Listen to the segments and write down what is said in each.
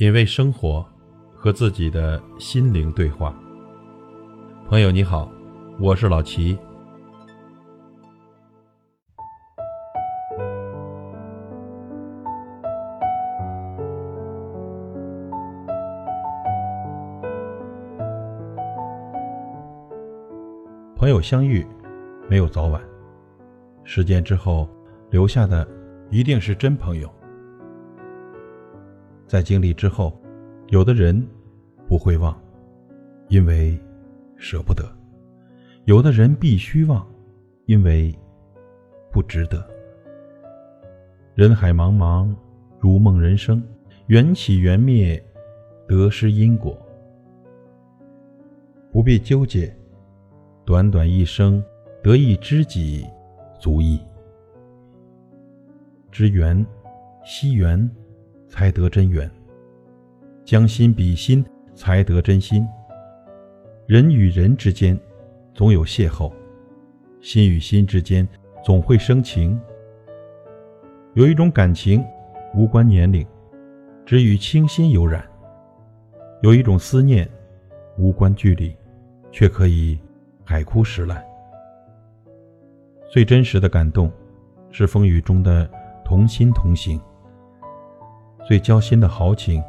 品味生活，和自己的心灵对话。朋友你好，我是老齐。朋友相遇，没有早晚。时间之后留下的，一定是真朋友。在经历之后，有的人不会忘，因为舍不得；有的人必须忘，因为不值得。人海茫茫，如梦人生，缘起缘灭，得失因果，不必纠结。短短一生，得一知己足矣。知缘，惜缘。才得真缘，将心比心，才得真心。人与人之间，总有邂逅；心与心之间，总会生情。有一种感情，无关年龄，只与清新有染；有一种思念，无关距离，却可以海枯石烂。最真实的感动，是风雨中的同心同行。最交心的豪情，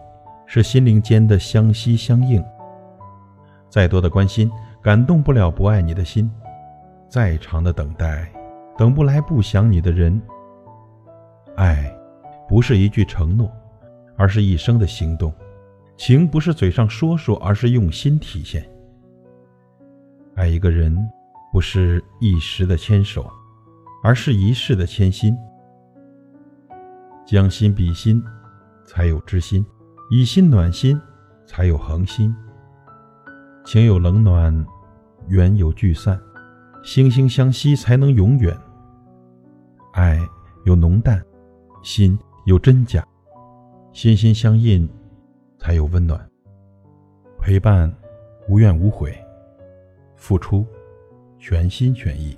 是心灵间的相惜相应。再多的关心，感动不了不爱你的心；再长的等待，等不来不想你的人。爱，不是一句承诺，而是一生的行动；情不是嘴上说说，而是用心体现。爱一个人，不是一时的牵手，而是一世的牵心。将心比心。才有知心，以心暖心，才有恒心。情有冷暖，缘有聚散，惺惺相惜才能永远。爱有浓淡，心有真假，心心相印，才有温暖。陪伴无怨无悔，付出全心全意。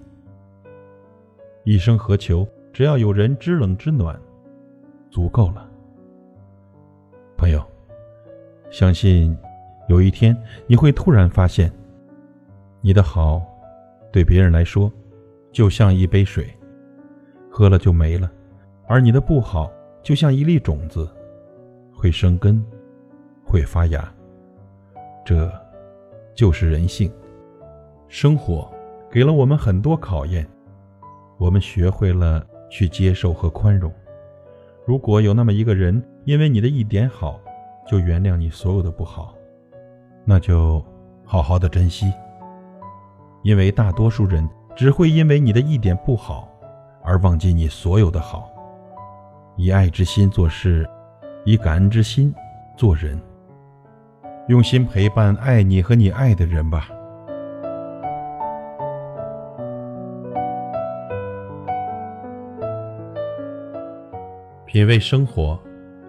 一生何求？只要有人知冷知暖，足够了。相信有一天你会突然发现，你的好对别人来说就像一杯水，喝了就没了；而你的不好就像一粒种子，会生根，会发芽。这就是人性。生活给了我们很多考验，我们学会了去接受和宽容。如果有那么一个人，因为你的一点好，就原谅你所有的不好，那就好好的珍惜。因为大多数人只会因为你的一点不好，而忘记你所有的好。以爱之心做事，以感恩之心做人，用心陪伴爱你和你爱的人吧。品味生活。